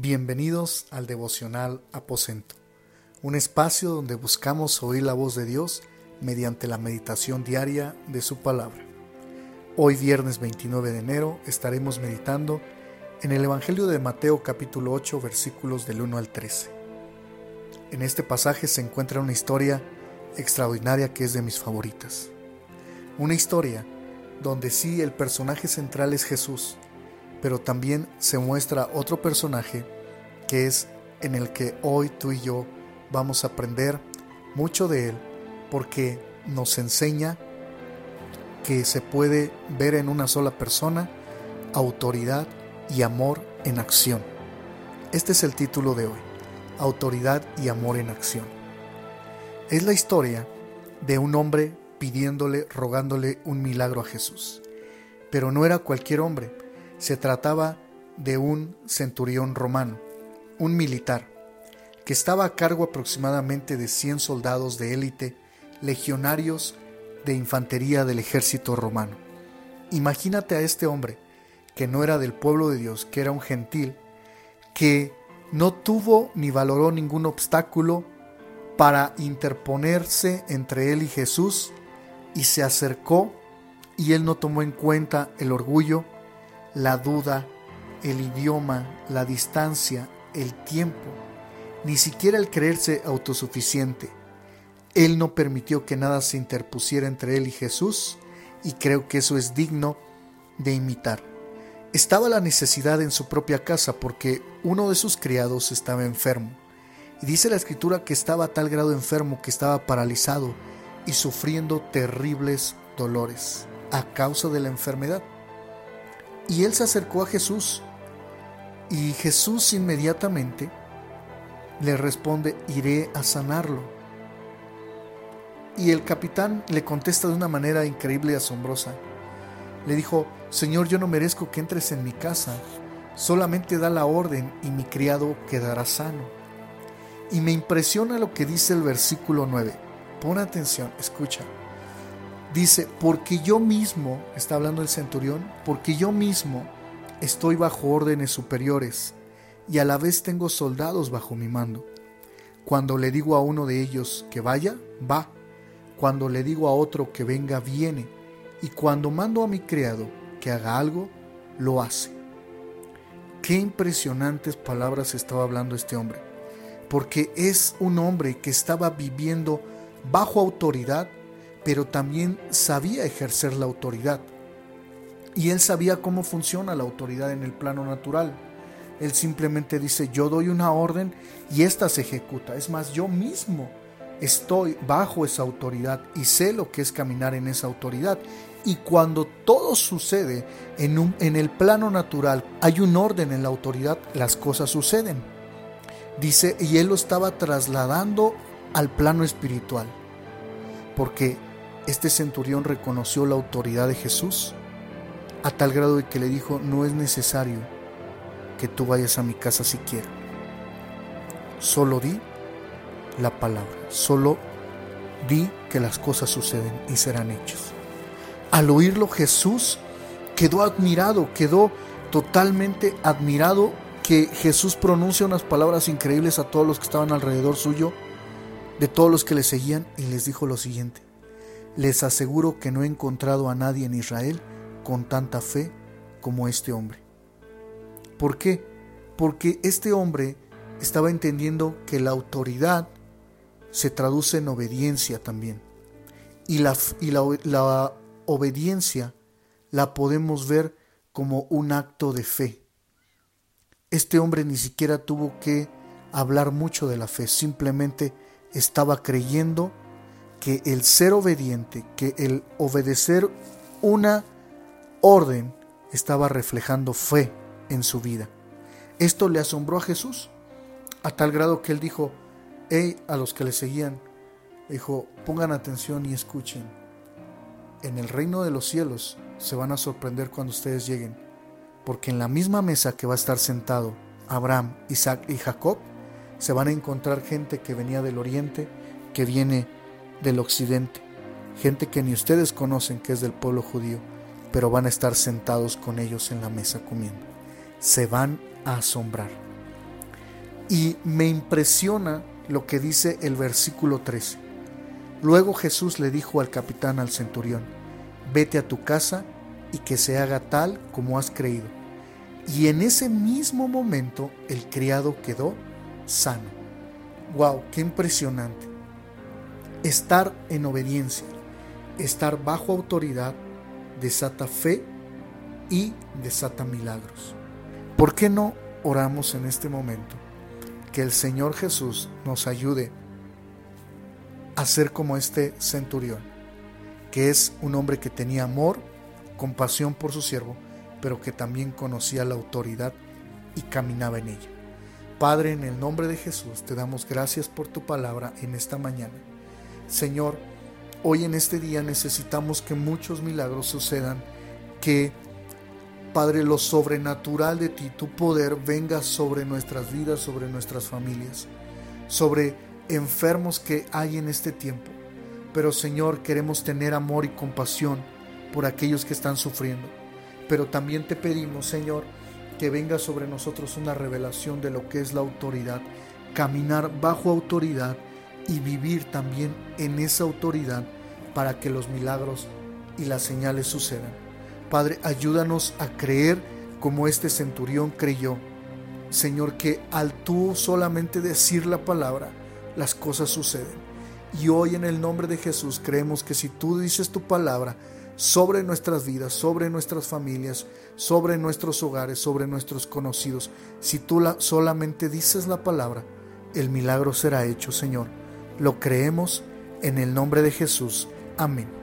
Bienvenidos al devocional Aposento, un espacio donde buscamos oír la voz de Dios mediante la meditación diaria de su palabra. Hoy viernes 29 de enero estaremos meditando en el Evangelio de Mateo capítulo 8 versículos del 1 al 13. En este pasaje se encuentra una historia extraordinaria que es de mis favoritas. Una historia donde sí el personaje central es Jesús, pero también se muestra otro personaje que es en el que hoy tú y yo vamos a aprender mucho de él porque nos enseña que se puede ver en una sola persona autoridad y amor en acción. Este es el título de hoy, autoridad y amor en acción. Es la historia de un hombre pidiéndole, rogándole un milagro a Jesús. Pero no era cualquier hombre, se trataba de un centurión romano, un militar, que estaba a cargo aproximadamente de 100 soldados de élite, legionarios de infantería del ejército romano. Imagínate a este hombre, que no era del pueblo de Dios, que era un gentil, que no tuvo ni valoró ningún obstáculo para interponerse entre él y Jesús y se acercó y él no tomó en cuenta el orgullo, la duda, el idioma, la distancia, el tiempo, ni siquiera el creerse autosuficiente. Él no permitió que nada se interpusiera entre él y Jesús y creo que eso es digno de imitar. Estaba la necesidad en su propia casa porque uno de sus criados estaba enfermo. Y dice la escritura que estaba a tal grado enfermo que estaba paralizado y sufriendo terribles dolores a causa de la enfermedad. Y él se acercó a Jesús y Jesús inmediatamente le responde, iré a sanarlo. Y el capitán le contesta de una manera increíble y asombrosa. Le dijo, Señor, yo no merezco que entres en mi casa, solamente da la orden y mi criado quedará sano. Y me impresiona lo que dice el versículo 9. Pon atención, escucha. Dice, porque yo mismo, está hablando el centurión, porque yo mismo estoy bajo órdenes superiores y a la vez tengo soldados bajo mi mando. Cuando le digo a uno de ellos que vaya, va. Cuando le digo a otro que venga, viene. Y cuando mando a mi criado que haga algo, lo hace. Qué impresionantes palabras estaba hablando este hombre. Porque es un hombre que estaba viviendo bajo autoridad, pero también sabía ejercer la autoridad. Y él sabía cómo funciona la autoridad en el plano natural. Él simplemente dice, yo doy una orden y ésta se ejecuta. Es más, yo mismo estoy bajo esa autoridad y sé lo que es caminar en esa autoridad. Y cuando todo sucede en, un, en el plano natural, hay un orden en la autoridad, las cosas suceden. Dice, y él lo estaba trasladando al plano espiritual, porque este centurión reconoció la autoridad de Jesús a tal grado de que le dijo, no es necesario que tú vayas a mi casa siquiera. Solo di la palabra, solo di que las cosas suceden y serán hechas. Al oírlo Jesús quedó admirado, quedó totalmente admirado que Jesús pronuncia unas palabras increíbles a todos los que estaban alrededor suyo, de todos los que le seguían, y les dijo lo siguiente, les aseguro que no he encontrado a nadie en Israel con tanta fe como este hombre. ¿Por qué? Porque este hombre estaba entendiendo que la autoridad se traduce en obediencia también. Y la, y la, la obediencia la podemos ver como un acto de fe. Este hombre ni siquiera tuvo que hablar mucho de la fe, simplemente estaba creyendo que el ser obediente, que el obedecer una orden estaba reflejando fe en su vida. Esto le asombró a Jesús a tal grado que él dijo, hey, a los que le seguían, dijo, pongan atención y escuchen. En el reino de los cielos se van a sorprender cuando ustedes lleguen, porque en la misma mesa que va a estar sentado Abraham, Isaac y Jacob, se van a encontrar gente que venía del oriente, que viene del occidente, gente que ni ustedes conocen que es del pueblo judío pero van a estar sentados con ellos en la mesa comiendo. Se van a asombrar. Y me impresiona lo que dice el versículo 13. Luego Jesús le dijo al capitán al centurión, vete a tu casa y que se haga tal como has creído. Y en ese mismo momento el criado quedó sano. ¡Wow! ¡Qué impresionante! Estar en obediencia, estar bajo autoridad, desata fe y desata milagros. ¿Por qué no oramos en este momento? Que el Señor Jesús nos ayude a ser como este centurión, que es un hombre que tenía amor, compasión por su siervo, pero que también conocía la autoridad y caminaba en ella. Padre, en el nombre de Jesús, te damos gracias por tu palabra en esta mañana. Señor, hoy en este día necesitamos que muchos milagros sucedan, que, Padre, lo sobrenatural de ti, tu poder, venga sobre nuestras vidas, sobre nuestras familias, sobre enfermos que hay en este tiempo. Pero, Señor, queremos tener amor y compasión por aquellos que están sufriendo. Pero también te pedimos, Señor, que venga sobre nosotros una revelación de lo que es la autoridad, caminar bajo autoridad y vivir también en esa autoridad para que los milagros y las señales sucedan. Padre, ayúdanos a creer como este centurión creyó. Señor, que al tú solamente decir la palabra, las cosas suceden. Y hoy en el nombre de Jesús creemos que si tú dices tu palabra, sobre nuestras vidas, sobre nuestras familias, sobre nuestros hogares, sobre nuestros conocidos. Si tú solamente dices la palabra, el milagro será hecho, Señor. Lo creemos en el nombre de Jesús. Amén.